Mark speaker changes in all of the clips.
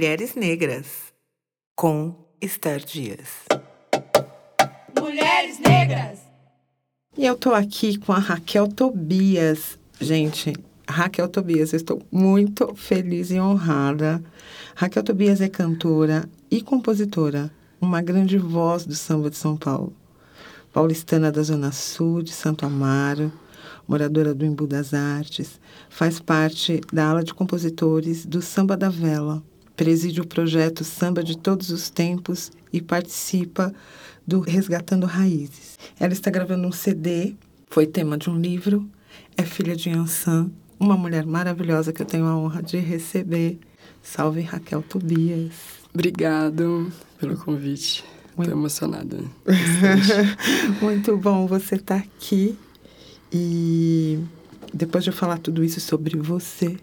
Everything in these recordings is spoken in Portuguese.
Speaker 1: Mulheres Negras, com Esther Dias.
Speaker 2: Mulheres Negras!
Speaker 3: E eu tô aqui com a Raquel Tobias. Gente, Raquel Tobias, eu estou muito feliz e honrada. Raquel Tobias é cantora e compositora, uma grande voz do samba de São Paulo. Paulistana da Zona Sul, de Santo Amaro, moradora do Embu das Artes, faz parte da ala de compositores do Samba da Vela, preside o projeto Samba de Todos os Tempos e participa do Resgatando Raízes. Ela está gravando um CD, foi tema de um livro, é filha de Ansan, uma mulher maravilhosa que eu tenho a honra de receber. Salve Raquel Tobias.
Speaker 4: Obrigado pelo convite. Estou emocionada.
Speaker 3: Muito bom você estar tá aqui. E depois de eu falar tudo isso sobre você,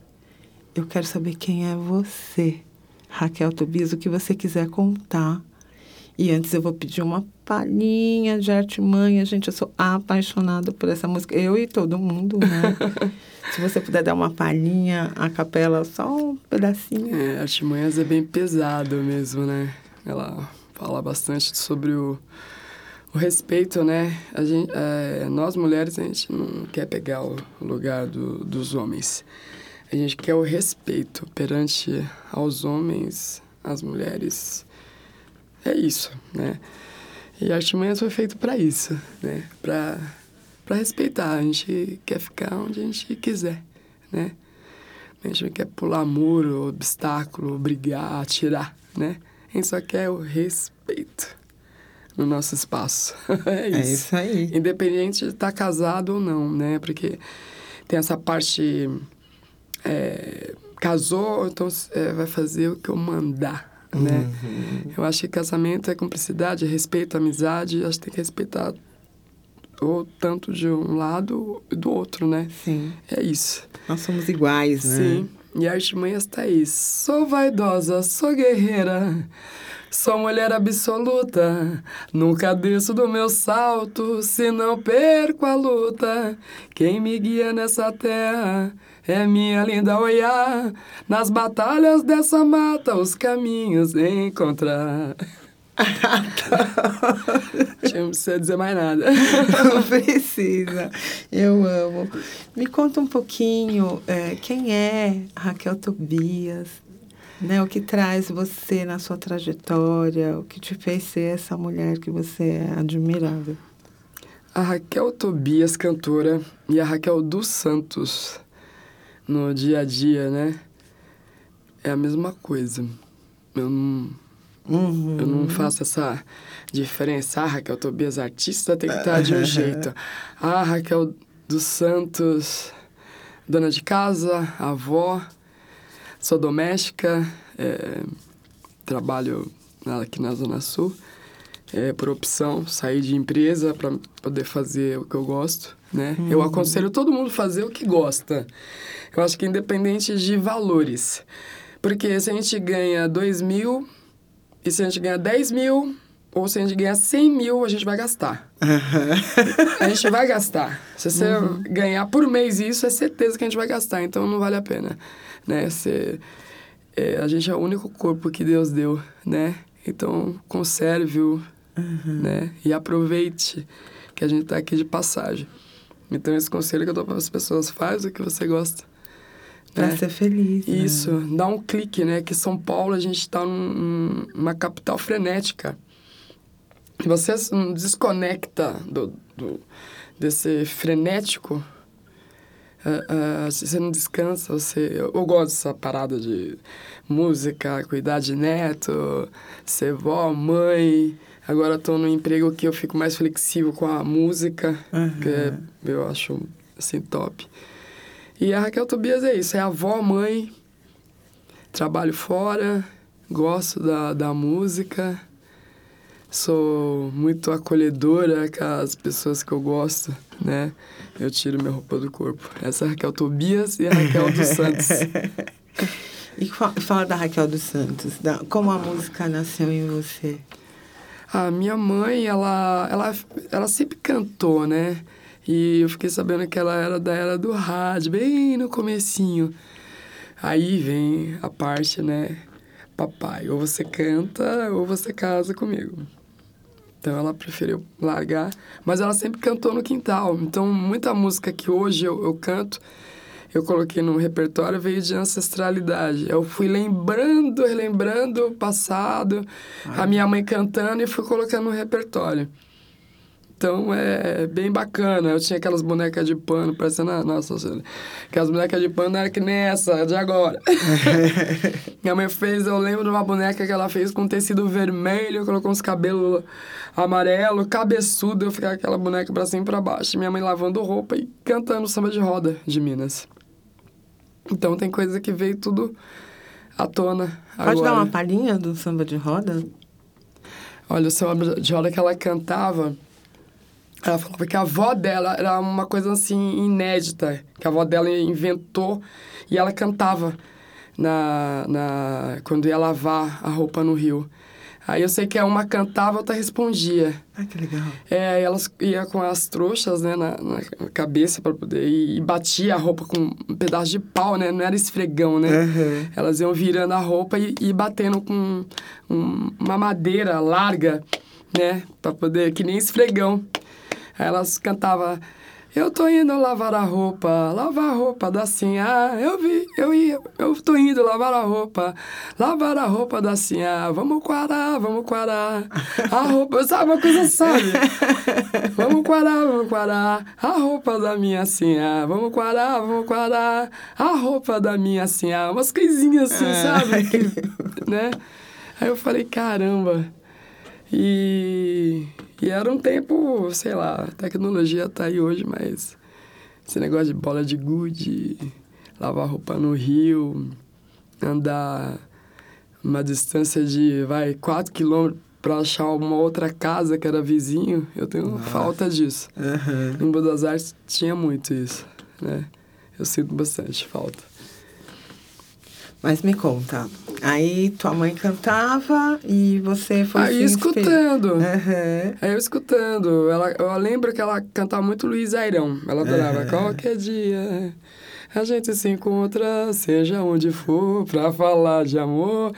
Speaker 3: eu quero saber quem é você, Raquel Tobias, o que você quiser contar. E antes eu vou pedir uma palhinha de artimanha. Gente, eu sou apaixonada por essa música. Eu e todo mundo, né? Se você puder dar uma palhinha, a capela, só um pedacinho.
Speaker 4: É, artimanhas é bem pesado mesmo, né? Ela fala bastante sobre o, o respeito, né? A gente, é, nós mulheres, a gente não quer pegar o lugar do, dos homens. A gente quer o respeito perante aos homens, as mulheres é isso, né? E Artimanhas foi feito para isso, né? Para para respeitar. A gente quer ficar onde a gente quiser, né? A gente não quer pular muro, obstáculo, brigar, atirar, né? A gente só quer o respeito no nosso espaço. é isso.
Speaker 3: É isso aí.
Speaker 4: Independente de estar tá casado ou não, né? Porque tem essa parte... É, casou, então é, vai fazer o que eu mandar né? Uhum. Eu acho que casamento é cumplicidade, é respeito, amizade. Acho que tem que respeitar ou tanto de um lado e do outro, né?
Speaker 3: Sim.
Speaker 4: É isso.
Speaker 3: Nós somos iguais, né?
Speaker 4: Sim. E a Artimanha está aí. Sou vaidosa, sou guerreira, sou mulher absoluta. Nunca desço do meu salto, se não perco a luta. Quem me guia nessa terra é minha linda olhar. Nas batalhas dessa mata, os caminhos encontrar. não precisa dizer mais nada.
Speaker 3: Não precisa. Eu amo. Me conta um pouquinho é, quem é Raquel Tobias, né? O que traz você na sua trajetória, o que te fez ser essa mulher que você é admirável.
Speaker 4: A Raquel Tobias, cantora, e a Raquel dos Santos, no dia a dia, né? É a mesma coisa. Eu não, uhum. eu não faço essa diferença. Ah, Raquel Tobias, artista, tem que estar de um jeito. Ah, Raquel dos Santos, dona de casa, avó, sou doméstica, é, trabalho aqui na Zona Sul. É, por opção, sair de empresa para poder fazer o que eu gosto, né? Uhum. Eu aconselho todo mundo fazer o que gosta. Eu acho que independente de valores. Porque se a gente ganha 2 mil e se a gente ganha 10 mil, ou se a gente ganhar 100 mil, a gente vai gastar. Uhum. a gente vai gastar. Se você uhum. ganhar por mês isso, é certeza que a gente vai gastar. Então não vale a pena. Né? Você, é, a gente é o único corpo que Deus deu, né? Então conserve-o uhum. né? e aproveite que a gente está aqui de passagem. Então esse conselho que eu dou para as pessoas, faz o que você gosta.
Speaker 3: Pra né? ser feliz.
Speaker 4: Né? Isso, dá um clique, né? Que São Paulo a gente está num, numa capital frenética. Você desconecta do, do, desse frenético, uh, uh, você não descansa, você... Eu, eu, gosto dessa parada de música, cuidar de neto, ser vó, mãe... Agora estou no emprego que eu fico mais flexível com a música, uhum. que é, eu acho, assim, top. E a Raquel Tobias é isso, é avó, mãe, trabalho fora, gosto da, da música, sou muito acolhedora com as pessoas que eu gosto, né? Eu tiro minha roupa do corpo. Essa é a Raquel Tobias e a Raquel dos Santos.
Speaker 3: e fala da Raquel dos Santos, da, como a música nasceu em você?
Speaker 4: A minha mãe, ela, ela, ela sempre cantou, né? E eu fiquei sabendo que ela era da era do rádio, bem no comecinho. Aí vem a parte, né? Papai, ou você canta ou você casa comigo. Então ela preferiu largar, mas ela sempre cantou no quintal. Então muita música que hoje eu, eu canto, eu coloquei no repertório veio de ancestralidade. Eu fui lembrando, relembrando o passado, Ai. a minha mãe cantando e fui colocando no repertório. Então é bem bacana. Eu tinha aquelas bonecas de pano, parecendo. Ah, nossa, aquelas bonecas de pano era que nem essa de agora. Minha mãe fez, eu lembro de uma boneca que ela fez com tecido vermelho, colocou uns cabelos amarelo, cabeçudo. Eu ficava aquela boneca pra cima e pra baixo. Minha mãe lavando roupa e cantando samba de roda de Minas. Então tem coisa que veio tudo à tona.
Speaker 3: Pode
Speaker 4: agora.
Speaker 3: dar uma palhinha do samba de roda?
Speaker 4: Olha, o samba de roda que ela cantava ela falava que a avó dela era uma coisa assim inédita, que a avó dela inventou e ela cantava na, na quando ia lavar a roupa no rio. Aí eu sei que uma cantava, outra respondia.
Speaker 3: Ah, que legal.
Speaker 4: É, elas ia com as trouxas, né, na, na cabeça para poder e, e, batia a roupa com um pedaço de pau, né? Não era esfregão, né? Uhum. Elas iam virando a roupa e, e batendo com um, uma madeira larga, né, para poder que nem esfregão. Elas cantavam eu tô indo lavar a roupa, lavar a roupa da Sinha. Eu vi, eu ia, eu tô indo lavar a roupa, lavar a roupa da Sinha. Vamos quarar, vamos quarar. A roupa, sabe uma coisa sabe? Vamos quarar, vamos quarar. A roupa da minha Sinha. Vamos quarar, vamos quarar. A roupa da minha Sinha. Umas coisinhas assim, sabe? Que, né? Aí eu falei, caramba. E e era um tempo, sei lá, a tecnologia tá aí hoje, mas esse negócio de bola de gude, lavar roupa no rio, andar uma distância de, vai, 4 quilômetros para achar uma outra casa que era vizinho, eu tenho Nossa. falta disso. Uhum. Em Boa das Artes tinha muito isso, né? Eu sinto bastante falta.
Speaker 3: Mas me conta, aí tua mãe cantava e você foi
Speaker 4: Aí escutando. Uhum. Aí eu escutando. Ela, eu lembro que ela cantava muito Luiz Airão. Ela adorava. Uhum. Qualquer dia a gente se encontra, seja onde for, pra falar de amor.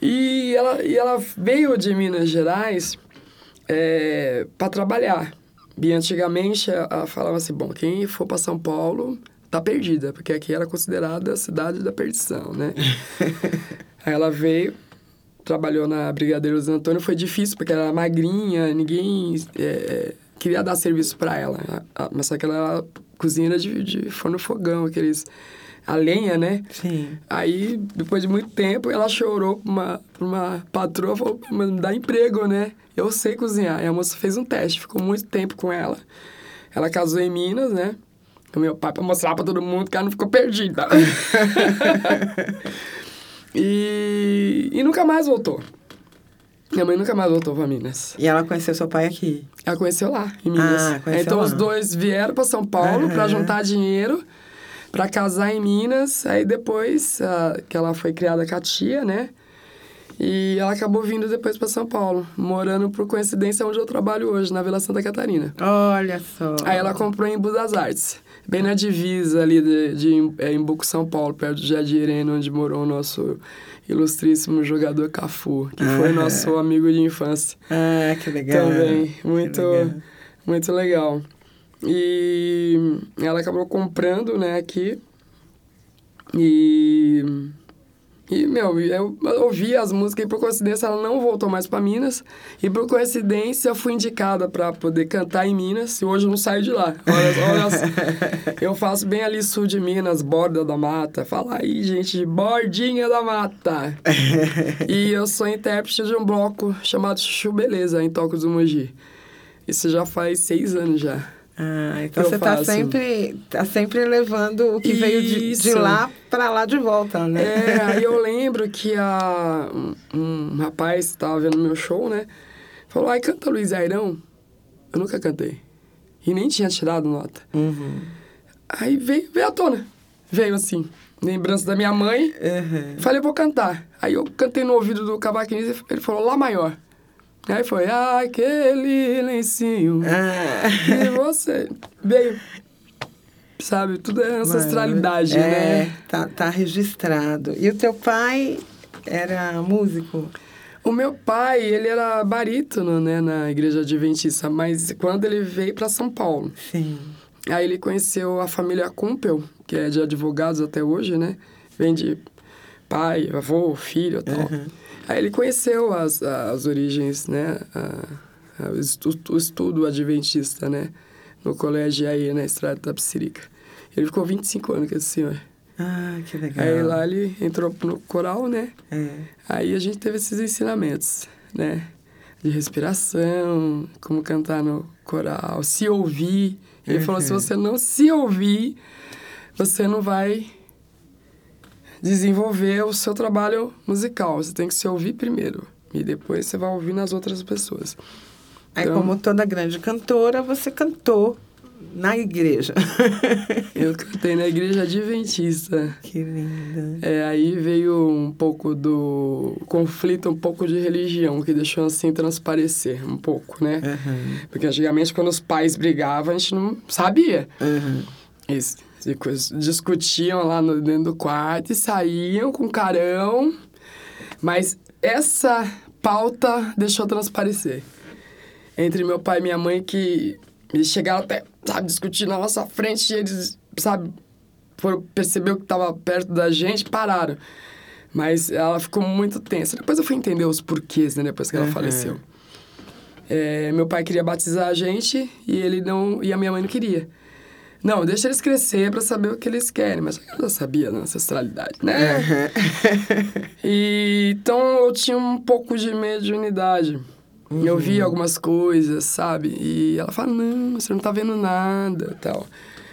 Speaker 4: E ela, e ela veio de Minas Gerais é, para trabalhar. E antigamente ela falava assim: bom, quem for para São Paulo tá perdida, porque aqui era considerada a cidade da perdição, né? Aí ela veio, trabalhou na Brigadeiros Antônio, foi difícil, porque ela era magrinha, ninguém é, queria dar serviço para ela. Mas só que ela era cozinheira de, de forno fogão, aqueles... A lenha, né?
Speaker 3: Sim.
Speaker 4: Aí, depois de muito tempo, ela chorou pra uma, pra uma patroa, falou, me dá emprego, né? Eu sei cozinhar. E a moça fez um teste, ficou muito tempo com ela. Ela casou em Minas, né? O meu pai para mostrar para todo mundo que ela não ficou perdida. e, e nunca mais voltou. Minha mãe nunca mais voltou para Minas.
Speaker 3: E ela conheceu seu pai aqui?
Speaker 4: Ela conheceu lá, em Minas. Ah, conheceu então lá. os dois vieram para São Paulo uhum. para juntar dinheiro para casar em Minas. Aí depois uh, que ela foi criada com a tia, né? E ela acabou vindo depois para São Paulo, morando por coincidência onde eu trabalho hoje, na Vila Santa Catarina.
Speaker 3: Olha só.
Speaker 4: Aí ela comprou em Budas Artes bem na divisa ali de, de, é, em Buco, São Paulo, perto de Jardim Irene, onde morou o nosso ilustríssimo jogador Cafu, que ah, foi nosso amigo de infância.
Speaker 3: Ah, que legal.
Speaker 4: Também, muito, legal. muito legal. E ela acabou comprando, né, aqui. E e, meu, eu ouvi as músicas e por coincidência ela não voltou mais para Minas. E por coincidência eu fui indicada para poder cantar em Minas e hoje eu não saio de lá. Olha, olha eu faço bem ali sul de Minas, borda da mata. Fala aí, gente, bordinha da mata. e eu sou intérprete de um bloco chamado Chuchu Beleza, em Tocos do Mogi. Isso já faz seis anos já.
Speaker 3: Ah, então você está sempre, tá sempre levando o que Isso. veio de, de lá para lá de volta, né?
Speaker 4: É, aí eu lembro que a, um, um rapaz estava vendo meu show, né? Falou, ai, canta Luiz Airão. Eu nunca cantei. E nem tinha tirado nota.
Speaker 3: Uhum.
Speaker 4: Aí veio, veio à tona. Veio assim, lembrança da minha mãe. Uhum. Falei, vou cantar. Aí eu cantei no ouvido do cavaquinho ele falou, Lá maior. Aí foi aquele lencinho ah. que você veio. sabe? Tudo é ancestralidade,
Speaker 3: é,
Speaker 4: né?
Speaker 3: Tá, tá registrado. E o teu pai era músico?
Speaker 4: O meu pai, ele era barítono, né, na igreja adventista, mas quando ele veio para São Paulo,
Speaker 3: Sim.
Speaker 4: aí ele conheceu a família Kumpel, que é de advogados até hoje, né? Vem de pai, avô, filho e tal.
Speaker 3: Uhum.
Speaker 4: Aí ele conheceu as, as origens, né? A, a, o, estu, o estudo adventista, né? No colégio aí, na Estrada da Psirica. Ele ficou 25 anos com esse senhor.
Speaker 3: Ah, que legal.
Speaker 4: Aí lá ele entrou no coral, né?
Speaker 3: É.
Speaker 4: Aí a gente teve esses ensinamentos, né? De respiração, como cantar no coral, se ouvir. Ele falou, se
Speaker 3: Uhum.
Speaker 4: você não se ouvir, você não vai desenvolver o seu trabalho musical. Você tem que se ouvir primeiro. E depois você vai ouvir nas outras pessoas.
Speaker 3: Aí,
Speaker 4: Então-
Speaker 3: como toda grande cantora, você cantou na igreja.
Speaker 4: Eu cantei na igreja adventista.
Speaker 3: que linda.
Speaker 4: É, aí veio um pouco do conflito, um pouco de religião, que deixou assim transparecer um pouco, né?
Speaker 3: Uhum.
Speaker 4: Porque antigamente, quando os pais brigavam, a gente não sabia.
Speaker 3: Uhum.
Speaker 4: Isso. Discutiam lá no, dentro do quarto e saíam com carão. Mas essa pauta deixou transparecer. Entre meu pai e minha mãe, que eles chegaram até, sabe, discutir na nossa frente, e eles, sabe, foram, percebeu que estava perto da gente, pararam. Mas ela ficou muito tensa. Depois eu fui entender os porquês, né, depois que ela
Speaker 3: Uhum.
Speaker 4: faleceu. É, meu pai queria batizar a gente e ele não e a minha mãe não queria. Não, deixa eles crescer para saber o que eles querem, mas eu já sabia da ancestralidade, né? E então eu tinha um pouco de mediunidade. Eu via algumas coisas, sabe? E ela fala: "Não, você não tá vendo nada", tal.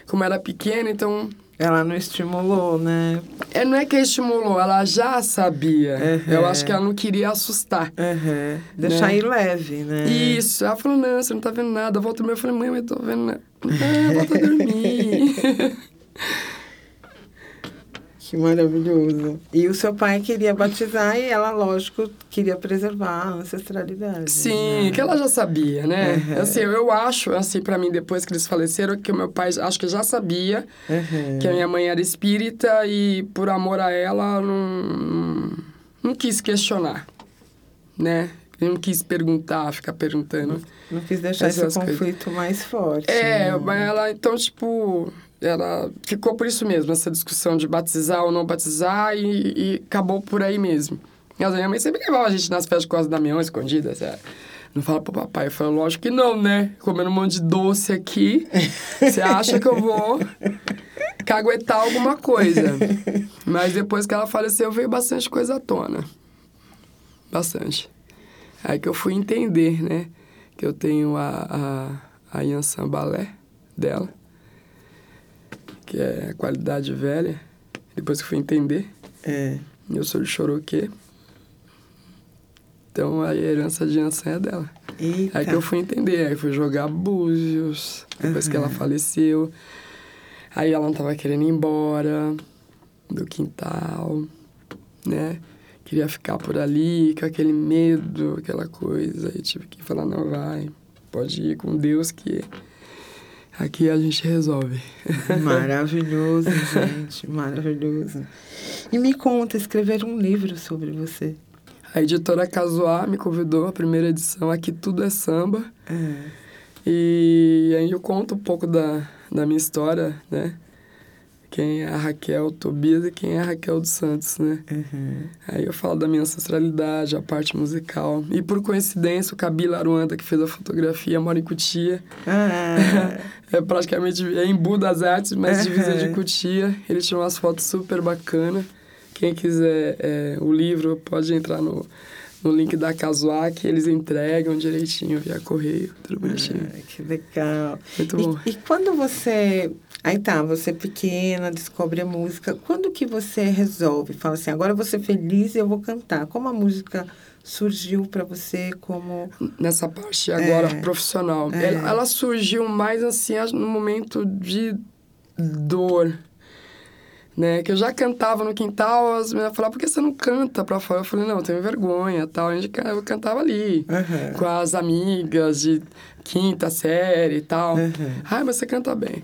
Speaker 4: Como era pequena, então
Speaker 3: Ela não estimulou, né?
Speaker 4: é, não é que estimulou, ela já sabia.
Speaker 3: Uhum.
Speaker 4: Eu acho que ela não queria assustar.
Speaker 3: Uhum. Deixar
Speaker 4: Né?
Speaker 3: ir leve, né?
Speaker 4: Isso. Ela falou, não, você não tá vendo nada. Volta meu, eu falei, mãe, mas tô vendo nada. Não, volta a dormir.
Speaker 3: Que maravilhoso. E o seu pai queria batizar e ela, lógico, queria preservar a ancestralidade.
Speaker 4: Sim,
Speaker 3: né?
Speaker 4: que ela já sabia, né?
Speaker 3: Uhum.
Speaker 4: Assim, eu acho, assim, pra mim, depois que eles faleceram, que o meu pai, acho que já sabia
Speaker 3: Uhum.
Speaker 4: que a minha mãe era espírita e, por amor a ela, não, não, não quis questionar, né? Eu não quis perguntar, ficar perguntando.
Speaker 3: Não quis deixar esse
Speaker 4: coisas.
Speaker 3: conflito mais forte.
Speaker 4: É,
Speaker 3: né?
Speaker 4: mas ela, então, tipo, ela ficou por isso mesmo, essa discussão de batizar ou não batizar, e, e acabou por aí mesmo. A minha mãe sempre levava a gente nas festas com as Damião escondidas, é. Não fala pro papai. Eu falei, lógico que não, né? Comendo um monte de doce aqui, você acha que eu vou caguetar alguma coisa. Mas depois que ela faleceu, veio bastante coisa à tona. Bastante. Aí que eu fui entender, né? Que eu tenho a, a, a Yansan Balé dela, que é a qualidade velha. Depois que eu fui entender,
Speaker 3: É.
Speaker 4: eu sou de Choroquê. Então a herança de Yansan é dela.
Speaker 3: Eita.
Speaker 4: Aí que eu fui entender, aí fui jogar búzios, depois que ela
Speaker 3: Uhum.
Speaker 4: faleceu. Aí ela não tava querendo ir embora do quintal, né? Queria ficar por ali, com aquele medo, aquela coisa. Aí tive que falar, não, vai, pode ir com Deus que aqui a gente resolve.
Speaker 3: Maravilhoso, gente, maravilhoso. E me conta, escrever um livro sobre você.
Speaker 4: A editora Casuá me convidou à primeira edição, Aqui Tudo é Samba.
Speaker 3: É.
Speaker 4: E aí eu conto um pouco da, da minha história, né? Quem é a Raquel Tobias e quem é a Raquel dos Santos, né?
Speaker 3: Uhum.
Speaker 4: Aí eu falo da minha ancestralidade, a parte musical. E por coincidência, o Kabila Aruanda, que fez a fotografia, mora em Cutia.
Speaker 3: Ah,
Speaker 4: É praticamente é em Bu das Artes, mas divisa de
Speaker 3: Uhum.
Speaker 4: Cutia. Ele tirou umas fotos super bacanas. Quem quiser é, o livro, pode entrar no, no link da Casuá, que eles entregam direitinho via correio, tudo bonitinho.
Speaker 3: ah, que legal.
Speaker 4: Muito bom.
Speaker 3: E, e quando você. Aí tá, você é pequena, descobre a música. Quando que você resolve? Fala assim, agora eu vou ser feliz e eu vou cantar. Como a música surgiu para você como.
Speaker 4: nessa parte agora
Speaker 3: É.
Speaker 4: profissional.
Speaker 3: É.
Speaker 4: Ela, ela surgiu mais assim no momento de dor. Né? Que eu já cantava no quintal, as meninas falavam, por que você não canta pra fora? Eu falei, não, eu tenho vergonha tal. Eu cantava ali,
Speaker 3: Uhum.
Speaker 4: com as amigas de quinta série e tal.
Speaker 3: Uhum.
Speaker 4: Ai, mas você canta bem.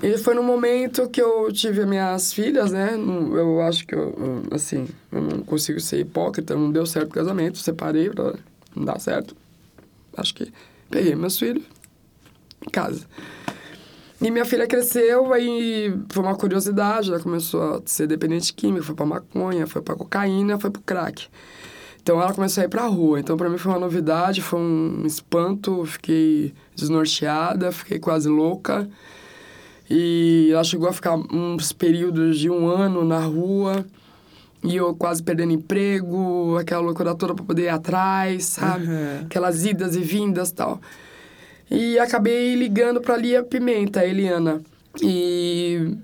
Speaker 4: E foi no momento que eu tive minhas filhas, né? Eu acho que eu, assim, eu não consigo ser hipócrita, não deu certo o casamento, separei, pra- não dá certo. Acho que peguei meus filhos em casa. E minha filha cresceu, aí foi uma curiosidade, ela começou a ser dependente química, foi pra maconha, foi pra cocaína, foi pro crack. Então ela começou a ir pra rua. Então pra mim foi uma novidade, foi um espanto, fiquei desnorteada, fiquei quase louca. E ela chegou a ficar uns períodos de um ano na rua. E eu quase perdendo emprego, aquela loucura toda pra poder ir atrás, sabe?
Speaker 3: Uhum.
Speaker 4: Aquelas idas e vindas e tal. E acabei ligando pra Lia Pimenta, a Eliana. E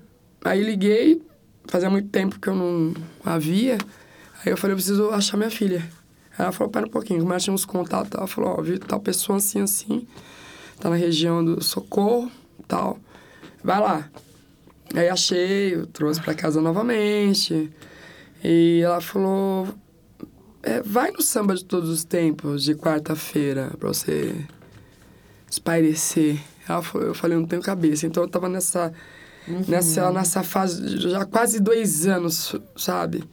Speaker 4: aí liguei, fazia muito tempo que eu não a via. Aí eu falei, eu preciso achar minha filha. Ela falou, pera um pouquinho, como ela tinha uns contatos, ela falou, ó, vi tal pessoa assim, assim, tá na região do Socorro, tal. Vai lá. Aí achei, eu trouxe pra casa novamente. E ela falou, é, vai no samba de todos os tempos, de quarta-feira, pra você espairecer. Eu falei, eu não tenho cabeça. Então eu tava nessa, nessa, nessa fase já quase dois anos, sabe?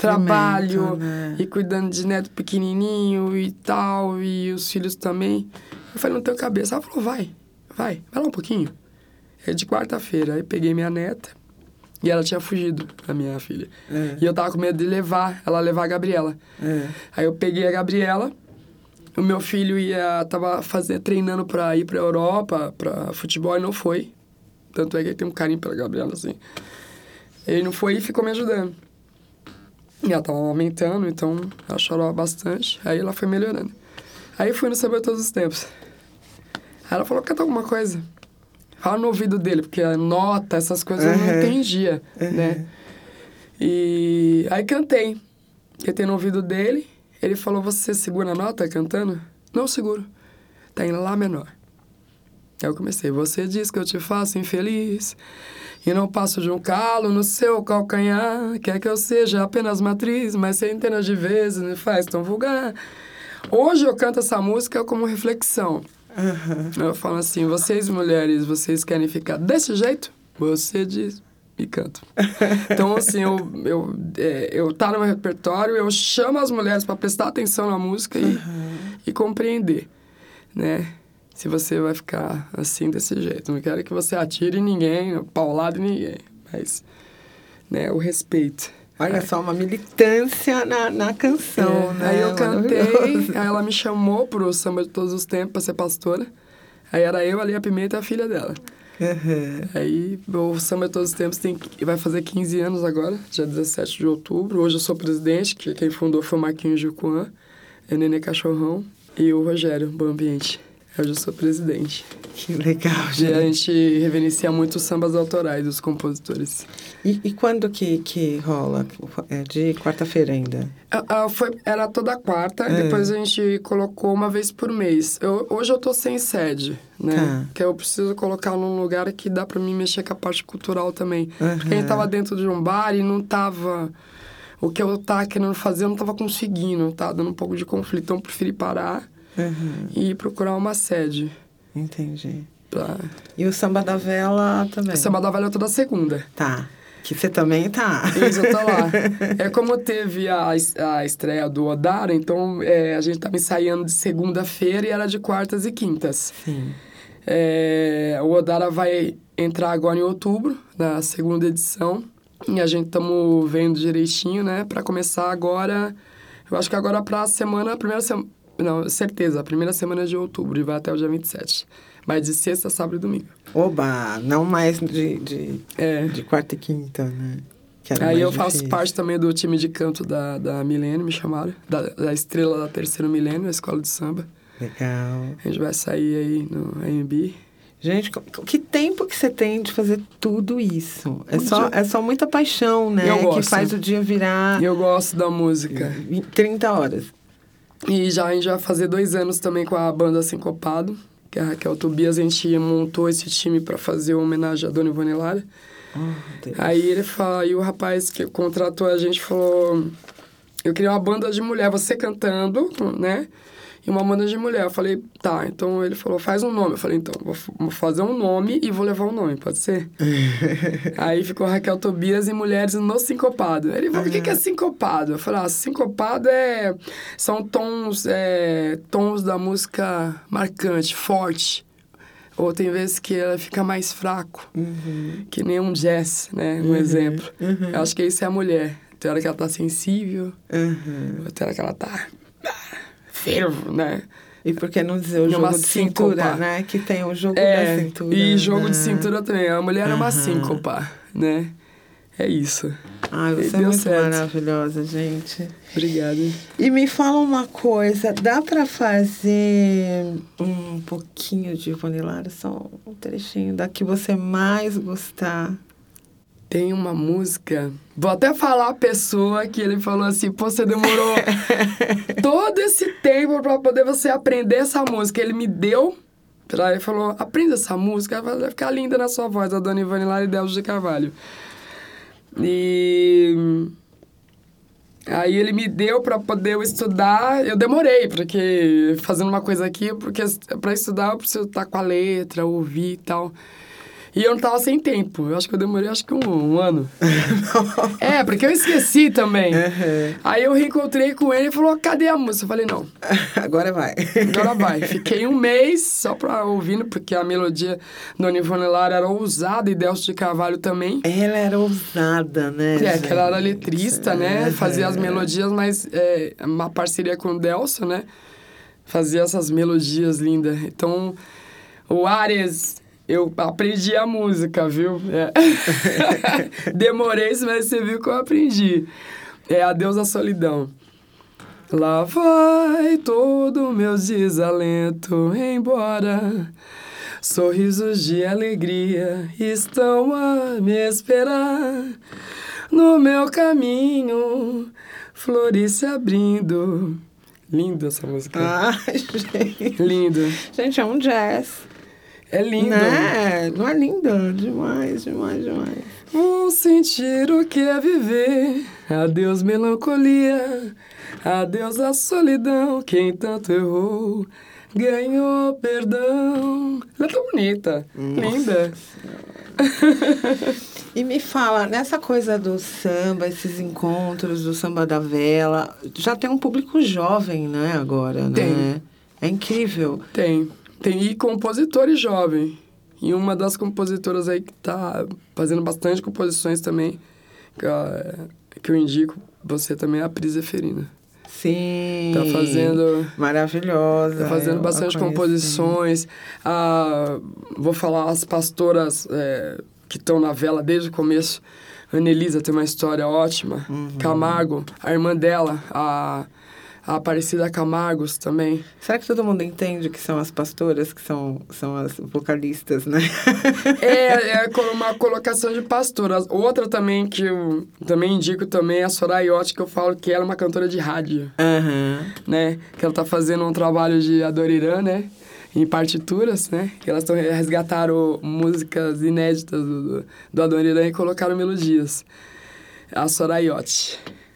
Speaker 4: Trabalho
Speaker 3: né?
Speaker 4: e cuidando de neto pequenininho e tal, e os filhos também. Eu falei, não tenho cabeça. Ela falou, vai, vai, vai lá um pouquinho. É de quarta-feira. Aí peguei minha neta e ela tinha fugido, a minha filha.
Speaker 3: É.
Speaker 4: E eu tava com medo de levar, ela levar a Gabriela.
Speaker 3: É.
Speaker 4: Aí eu peguei a Gabriela, o meu filho ia tava fazendo, treinando pra ir pra Europa, pra futebol, e não foi. Tanto é que ele tem um carinho pela Gabriela, assim. Ele não foi e ficou me ajudando. E ela tava aumentando, então ela chorava bastante. Aí ela foi melhorando. Aí eu fui no Saber Todos os Tempos. Aí ela falou, canta alguma coisa. Fala no ouvido dele, porque a nota, essas coisas eu não
Speaker 3: Uhum.
Speaker 4: entendia, né? E aí cantei. Cantei no ouvido dele. Ele falou, você segura a nota cantando? Não seguro. Tá em Lá menor. Aí eu comecei, você diz que eu te faço infeliz E não passo de um calo no seu calcanhar Quer que eu seja apenas matriz Mas centenas de vezes me faz tão vulgar Hoje eu canto essa música como reflexão Eu falo assim, vocês mulheres, vocês querem ficar desse jeito? Você diz e canto. Então, assim, eu, eu, é, eu tá no meu repertório, eu chamo as mulheres para prestar atenção na música e, e compreender, né? Se você vai ficar assim, desse jeito. Não quero que você atire em ninguém, paulado em ninguém, mas, né, o respeito.
Speaker 3: Olha só, uma militância na, na canção,
Speaker 4: É,
Speaker 3: né?
Speaker 4: Aí eu cantei, aí ela me chamou pro Samba de Todos os Tempos pra ser pastora. Aí era eu, ali a Pimenta e a filha dela.
Speaker 3: Uhum.
Speaker 4: Aí o Samba de Todos os Tempos tem, vai fazer 15 anos agora, dia 17 de outubro. Hoje eu sou presidente, que quem fundou foi o Marquinhos Jucuan, é Nenê Cachorrão e o Rogério, Bom Ambiente. Hoje eu sou presidente.
Speaker 3: Que legal,
Speaker 4: E a
Speaker 3: gente.
Speaker 4: gente reverencia muito os sambas autorais dos compositores.
Speaker 3: E, e quando que, que rola? É de quarta-feira ainda?
Speaker 4: Ah, ah, foi, era toda quarta,
Speaker 3: É.
Speaker 4: depois a gente colocou uma vez por mês. Eu, hoje eu tô sem sede, né?
Speaker 3: Tá.
Speaker 4: Que eu preciso colocar num lugar que dá pra mim mexer com a parte cultural também.
Speaker 3: Aham.
Speaker 4: Porque a gente tava dentro de um bar e não tava... O que eu tava querendo fazer eu não tava conseguindo, tá dando um pouco de conflito. Então eu preferi parar
Speaker 3: Uhum.
Speaker 4: e procurar uma sede.
Speaker 3: Entendi.
Speaker 4: Pra...
Speaker 3: E o samba da vela também?
Speaker 4: O Samba da Velha é toda segunda.
Speaker 3: Tá. Que você também tá.
Speaker 4: Isso, eu tô lá. É como teve a, a estreia do Odara, então é, a gente tava ensaiando de segunda-feira e era de quartas e quintas.
Speaker 3: Sim.
Speaker 4: É, o Odara vai entrar agora em outubro, na segunda edição. E a gente estamos vendo direitinho, né? Pra começar agora. Eu acho que agora pra semana, a primeira semana. Não, certeza, a primeira semana de outubro e vai até o dia 27. Mas de sexta, sábado e domingo.
Speaker 3: Oba, não mais de, de,
Speaker 4: É.
Speaker 3: de quarta e quinta, né? Que era
Speaker 4: Aí eu faço
Speaker 3: difícil.
Speaker 4: parte também do time de canto da, da Milênio, me chamaram. Da, da estrela da terceiro milênio, da escola de samba.
Speaker 3: Legal.
Speaker 4: A gente vai sair aí no AMB.
Speaker 3: Gente, que tempo que você tem de fazer tudo isso? É só,
Speaker 4: dia.
Speaker 3: é só muita paixão, né?
Speaker 4: Eu
Speaker 3: Que
Speaker 4: gosto.
Speaker 3: faz o dia virar
Speaker 4: eu gosto da música.
Speaker 3: 20, 30 horas.
Speaker 4: E já a gente vai fazer dois anos também com a banda Sincopado, que é a Raquel Tobias. A gente montou esse time para fazer uma homenagem a Dona Ivone Lara.
Speaker 3: Oh.
Speaker 4: Aí ele fala, e o rapaz que contratou a gente falou: Eu queria uma banda de mulher, você cantando, né? E uma banda de mulher. Eu falei, tá, então ele falou, faz um nome. Eu falei, então, vou, fazer um nome e vou levar um nome, pode ser? Aí ficou Raquel Tobias e Mulheres no Sincopado. Ele falou, o que, que é sincopado? Eu falei, ah, sincopado é, são tons, é, tons da música marcante, forte. Ou tem vezes que ela fica mais fraco, que nem um jazz, né? Um exemplo. Eu acho que isso é a mulher. Tem hora que ela tá sensível,
Speaker 3: Uhum.
Speaker 4: tem hora que ela tá fervo, né?
Speaker 3: E por que não dizer o jogo de cintura, né? Que tem o jogo
Speaker 4: É,
Speaker 3: da cintura.
Speaker 4: e jogo
Speaker 3: né?
Speaker 4: de cintura também. A mulher é uma síncopa, né? É isso.
Speaker 3: Ai,
Speaker 4: E
Speaker 3: você é muito
Speaker 4: certo.
Speaker 3: maravilhosa, gente.
Speaker 4: Obrigado.
Speaker 3: E me fala uma coisa, dá pra fazer um pouquinho de Ivone Lara, só um trechinho da que você mais gostar?
Speaker 4: Tem uma música. Vou até falar a pessoa que ele falou assim: pô, você demorou todo esse tempo pra poder você aprender essa música. Ele me deu. Pra, ele falou: aprenda essa música, vai ficar linda na sua voz, a dona e Delcio de Carvalho. E. Aí ele me deu pra poder eu estudar. Eu demorei, porque fazendo uma coisa aqui, porque pra estudar eu preciso estar com a letra, ouvir e tal. E eu não tava sem tempo. Eu acho que eu demorei acho que um, um ano. é, porque eu esqueci também. Aí eu reencontrei com ele e falou: cadê a música? Eu falei, não,
Speaker 3: Agora vai.
Speaker 4: agora vai. Fiquei um mês só pra ouvindo, porque a melodia do Ivone Lara era ousada e Delcio de Carvalho também.
Speaker 3: Ela era ousada, né?
Speaker 4: É, que ela era letrista, né? Fazia as melodias, mas é, uma parceria com o Delcio, né? Fazia essas melodias lindas. Então, o Ares, eu aprendi a música, viu? É. Demorei, mas você viu que eu aprendi. É Adeus da Solidão. Lá vai todo o meu desalento embora. Sorrisos de alegria estão a me esperar. No meu caminho, flores se abrindo. Linda essa música.
Speaker 3: Ai, gente.
Speaker 4: Lindo.
Speaker 3: Gente, é um jazz.
Speaker 4: É lindo.
Speaker 3: Né? Não é lindo? Demais, demais, demais.
Speaker 4: Vou sentir o que é viver. Adeus, melancolia. Adeus, a solidão. Quem tanto errou, ganhou perdão. Ela é tão bonita. Linda.
Speaker 3: E me fala, nessa coisa do samba, esses encontros do samba da vela, já tem um público jovem, né, agora, né?
Speaker 4: Tem.
Speaker 3: É incrível.
Speaker 4: Tem. Tem e compositores jovem. E uma das compositoras aí que tá fazendo bastante composições também, que, eu- que eu indico você também, é a Pris Zeferina.
Speaker 3: Sim.
Speaker 4: Tá fazendo...
Speaker 3: Maravilhosa.
Speaker 4: Tá fazendo
Speaker 3: a
Speaker 4: bastante composições. Ah, vou falar as pastoras é, que estão na vela desde o começo. Anelisa tem uma história ótima.
Speaker 3: Uhum.
Speaker 4: Camargo, a irmã dela, a, a Aparecida Camargos também.
Speaker 3: Será que todo mundo entende que são as pastoras, que são, são as vocalistas, né?
Speaker 4: É, é uma colocação de pastora. Outra também que eu também indico também é a Soraiote, que eu falo que ela é uma cantora de rádio.
Speaker 3: Aham.
Speaker 4: né? Que ela tá fazendo um trabalho de Adorirã, né? Em partituras, né? Que elas tão, resgataram músicas inéditas do, do, do Adorirã e colocaram melodias. A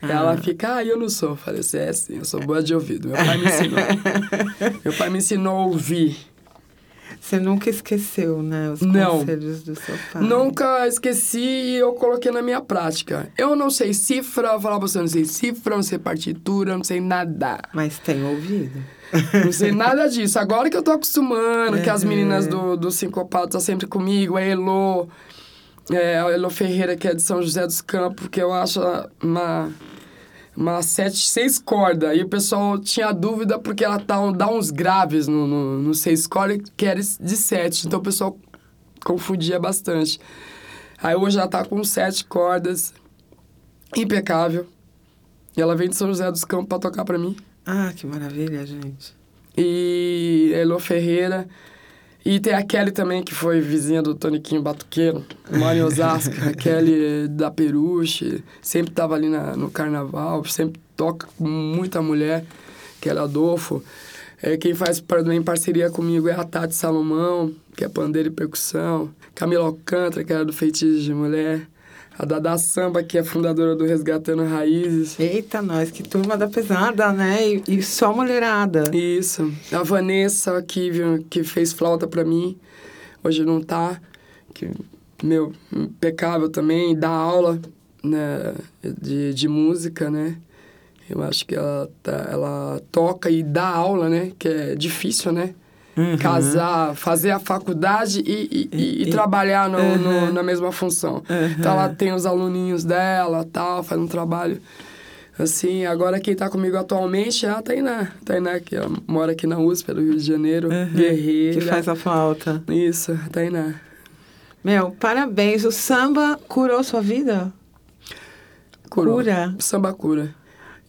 Speaker 4: Soraiote. Ela fica, ah, eu não sou. Eu falei assim, é sim, eu sou boa de ouvido. Meu pai me ensinou. Meu pai me ensinou a ouvir.
Speaker 3: Você nunca esqueceu, né? Os
Speaker 4: Não.
Speaker 3: conselhos do seu pai.
Speaker 4: Nunca esqueci e eu coloquei na minha prática. Eu não sei cifra, eu falava pra você, eu não sei cifra, não sei partitura, eu não sei nada.
Speaker 3: Mas tem ouvido.
Speaker 4: Não sei nada disso. Agora que eu tô acostumando, que as meninas do, do Sincopado tá sempre comigo, a Elo, é, a Elo Ferreira, que é de São José dos Campos, que eu acho uma, uma sete, seis cordas. E o pessoal tinha dúvida porque ela tá, dá uns graves no, no, no seis cordas, que era de sete. Então o pessoal confundia bastante. Aí hoje ela tá com sete cordas, impecável. E ela vem de São José dos Campos pra tocar pra mim
Speaker 3: Ah, que maravilha, gente.
Speaker 4: e Elo Ferreira. E tem a Kelly também, que foi vizinha do Toniquinho Batuqueiro, mora em Osasco. a Kelly da Peruche, sempre tava ali na, no carnaval, sempre toca com muita mulher, Kelly Adolfo. É, quem faz em parceria comigo é a Tati Salomão, que é pandeiro e percussão. Camila Alcântara, que era do Feitiço de Mulher. A Dada Samba, que é fundadora do Resgatando Raízes.
Speaker 3: Eita, nós, que turma da pesada, né? E, e só mulherada.
Speaker 4: Isso. A Vanessa, que, que fez flauta pra mim, hoje não tá. Que, meu, impecável também, dá aula né, de, de música, né? Eu acho que ela, tá, ela toca e dá aula, né? Que é difícil, né? Uhum. Casar, fazer a faculdade e, e, e, e trabalhar no, uhum. no, na mesma função. Uhum. Então, ela tem os aluninhos dela, tal, faz um trabalho... Assim, agora quem tá comigo atualmente é a Tainá. Tainá, que mora aqui na USP, do Rio de Janeiro, guerreira.
Speaker 3: Que faz a falta.
Speaker 4: Isso, Tainá.
Speaker 3: Meu, parabéns. O samba curou sua vida?
Speaker 4: Curou.
Speaker 3: Cura?
Speaker 4: Samba cura.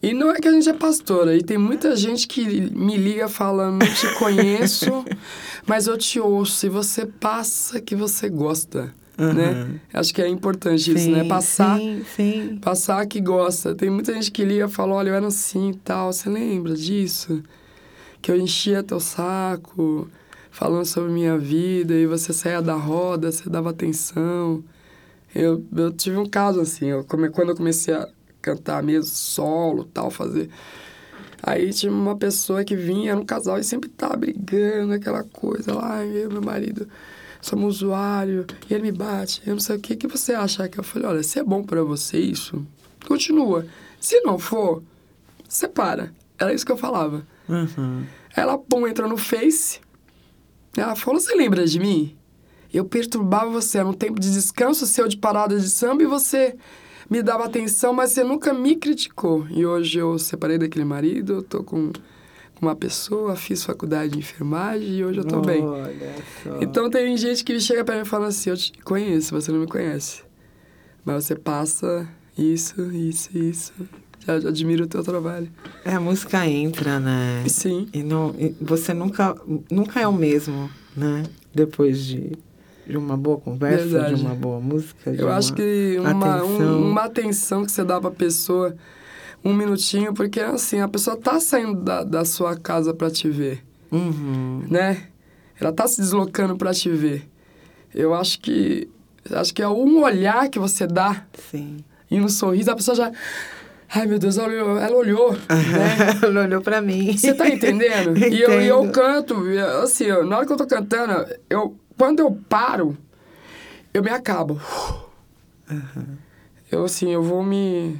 Speaker 4: E não é que a gente é pastora, e tem muita gente que me liga falando, não te conheço, mas eu te ouço, e você passa que você gosta. Uhum. Né? Acho que é importante sim, isso, né? Passar,
Speaker 3: sim, sim.
Speaker 4: passar que gosta. Tem muita gente que liga e fala, olha, eu era assim e tal, você lembra disso? Que eu enchia teu saco, falando sobre minha vida, e você saía da roda, você dava atenção. Eu, eu tive um caso assim, eu come, quando eu comecei a cantar mesmo solo, tal, fazer. Aí tinha uma pessoa que vinha, era um casal, e sempre tava brigando, aquela coisa lá, eu meu marido somos usuário, e ele me bate, eu não sei o que, que você acha? Que eu falei, olha, se é bom para você isso, continua. Se não for, separa. Era isso que eu falava.
Speaker 3: Uhum.
Speaker 4: Ela, pum, entrou no Face, ela falou, você lembra de mim? Eu perturbava você, era um tempo de descanso seu de parada de samba e você me dava atenção, mas você nunca me criticou. E hoje eu separei daquele marido, eu tô com uma pessoa, fiz faculdade de enfermagem e hoje eu tô
Speaker 3: Olha
Speaker 4: bem.
Speaker 3: Só.
Speaker 4: Então tem gente que chega para mim e fala assim, eu te conheço, você não me conhece. Mas você passa isso, isso, isso. Já, já admiro o teu trabalho.
Speaker 3: É, a música entra, né?
Speaker 4: Sim.
Speaker 3: E, não, e você nunca, nunca é o mesmo, né? Depois de de uma boa conversa,
Speaker 4: Verdade.
Speaker 3: de uma boa música.
Speaker 4: Eu acho que uma atenção. Um, uma atenção que você dá pra pessoa, um minutinho, porque assim, a pessoa tá saindo da, da sua casa para te ver.
Speaker 3: Uhum.
Speaker 4: Né? Ela tá se deslocando para te ver. Eu acho que. Acho que é um olhar que você dá.
Speaker 3: Sim.
Speaker 4: E um sorriso, a pessoa já. Ai, meu Deus, ela olhou, ela olhou né?
Speaker 3: ela olhou pra mim.
Speaker 4: Você tá entendendo? e eu, eu canto, assim, na hora que eu tô cantando, eu, quando eu paro, eu me acabo.
Speaker 3: Uhum.
Speaker 4: Eu, assim, eu vou me...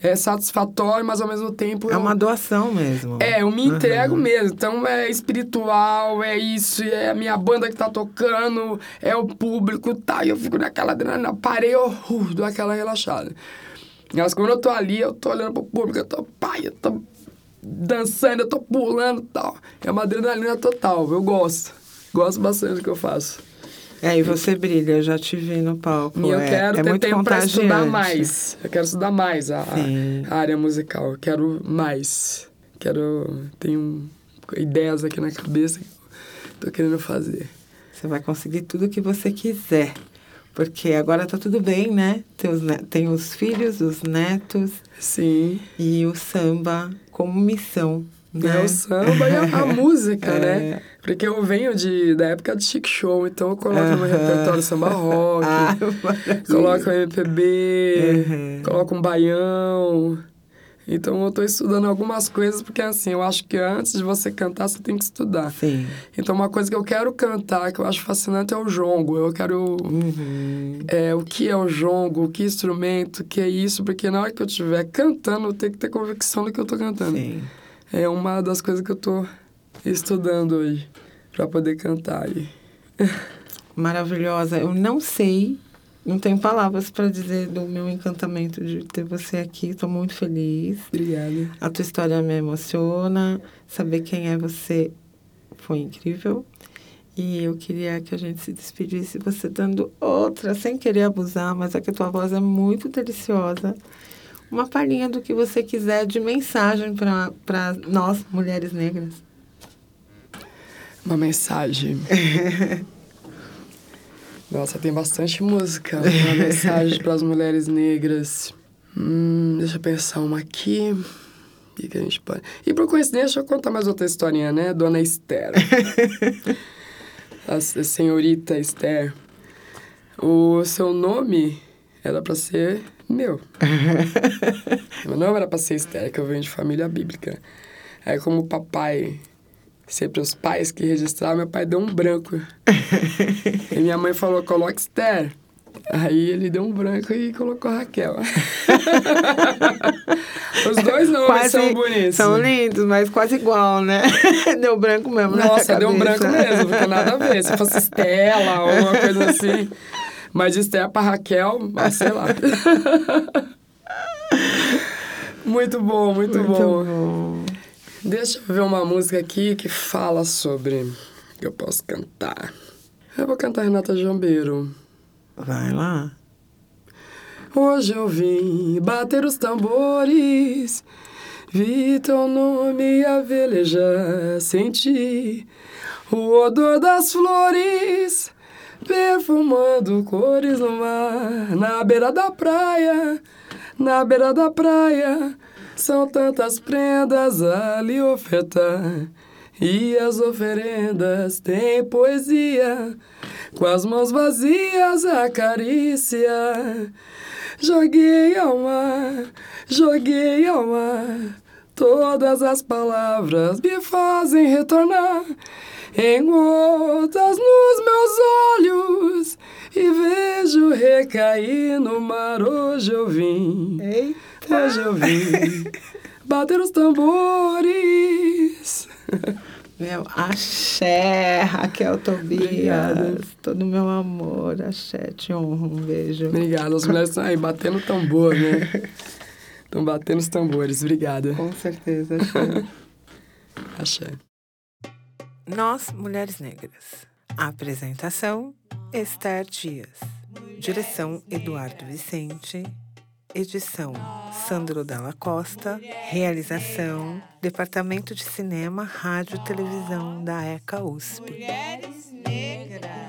Speaker 4: É satisfatório, mas ao mesmo tempo...
Speaker 3: É
Speaker 4: eu...
Speaker 3: uma doação mesmo.
Speaker 4: É, eu me entrego uhum. mesmo. Então, é espiritual, é isso, é a minha banda que tá tocando, é o público, tá? E eu fico naquela adrenalina, parei, eu uh, dou aquela relaxada. Mas quando eu tô ali, eu tô olhando pro público, eu tô, pai, eu tô dançando, eu tô pulando e tal. É uma adrenalina total, eu gosto. Gosto bastante do que eu faço.
Speaker 3: É, e você brilha, eu já te vi no palco.
Speaker 4: E eu
Speaker 3: é,
Speaker 4: quero
Speaker 3: é
Speaker 4: ter
Speaker 3: muito
Speaker 4: tempo para estudar mais. Eu quero estudar mais a, a, área musical. Eu quero mais. Quero. Tenho ideias aqui na cabeça que eu tô querendo fazer.
Speaker 3: Você vai conseguir tudo o que você quiser. Porque agora tá tudo bem, né? Tem os, tem os filhos, os netos.
Speaker 4: Sim.
Speaker 3: E o samba como missão. Né?
Speaker 4: É o samba e a, a música, é. né? Porque eu venho de, da época de chic show, então eu coloco no meu repertório samba rock,
Speaker 3: ah,
Speaker 4: coloco MPB, coloco um baião. Então eu estou estudando algumas coisas, porque assim, eu acho que antes de você cantar, você tem que estudar.
Speaker 3: Sim.
Speaker 4: Então uma coisa que eu quero cantar, que eu acho fascinante, é o jongo. Eu quero.
Speaker 3: Uhum.
Speaker 4: É, o que é o jongo, o que instrumento, o que é isso, porque na hora que eu estiver cantando, eu tenho que ter convicção do que eu estou cantando.
Speaker 3: Sim.
Speaker 4: É uma das coisas que eu estou estudando hoje para poder cantar. E...
Speaker 3: Maravilhosa. Eu não sei, não tenho palavras para dizer do meu encantamento de ter você aqui. Estou muito feliz.
Speaker 4: Obrigada.
Speaker 3: A tua história me emociona. Saber quem é você foi incrível. E eu queria que a gente se despedisse, você dando outra, sem querer abusar, mas é que a tua voz é muito deliciosa. Uma palhinha do que você quiser de mensagem para nós, mulheres negras.
Speaker 4: Uma mensagem. Nossa, tem bastante música. Uma mensagem para as mulheres negras. Hum, deixa eu pensar uma aqui. O que, a gente pode. E por coincidência, deixa eu contar mais outra historinha, né? Dona Esther. a senhorita Esther. O seu nome era pra ser meu. Mas não era pra ser que eu venho de família bíblica. Aí como o papai, sempre os pais que registraram, meu pai deu um branco. e minha mãe falou, coloca Esther. Aí ele deu um branco e colocou Raquel. Os dois nomes
Speaker 3: Quase-
Speaker 4: são bonitos.
Speaker 3: São lindos, mas quase igual, né? deu branco mesmo
Speaker 4: Nossa, deu um branco mesmo, porque nada a ver. Se fosse Estela ou uma coisa assim. Mas de Estela pra Raquel, sei lá. muito bom, muito,
Speaker 3: Muito
Speaker 4: bom.
Speaker 3: bom.
Speaker 4: Deixa eu ver uma música aqui que fala sobre. que eu posso cantar. Eu vou cantar Renata Jambeiro.
Speaker 3: Vai lá.
Speaker 4: Hoje eu vim bater os tambores, vi teu nome a velejar, senti o odor das flores, perfumando cores no mar, na beira da praia, na beira da praia, são tantas prendas a lhe ofertar. E as oferendas têm poesia, com as mãos vazias a carícia. Joguei ao mar, joguei ao mar. Todas as palavras me fazem retornar em gotas nos meus olhos e vejo recair no mar. Hoje eu vim,
Speaker 3: Eita.
Speaker 4: hoje eu vim bater os tambores.
Speaker 3: Meu, axé, Raquel Tobias.
Speaker 4: Obrigada.
Speaker 3: Todo meu amor, axé, te honro, um beijo.
Speaker 4: Obrigado, as mulheres estão aí batendo tambor, né? Estão batendo os tambores, obrigada.
Speaker 3: Com certeza, axé.
Speaker 4: Axé.
Speaker 1: Nós, Mulheres Negras. Apresentação: Esther Dias. Direção: Eduardo Vicente. Edição: Sandro Dalla Costa. Realização: Departamento de Cinema, Rádio e Televisão da ECA USP.
Speaker 2: Mulheres negras.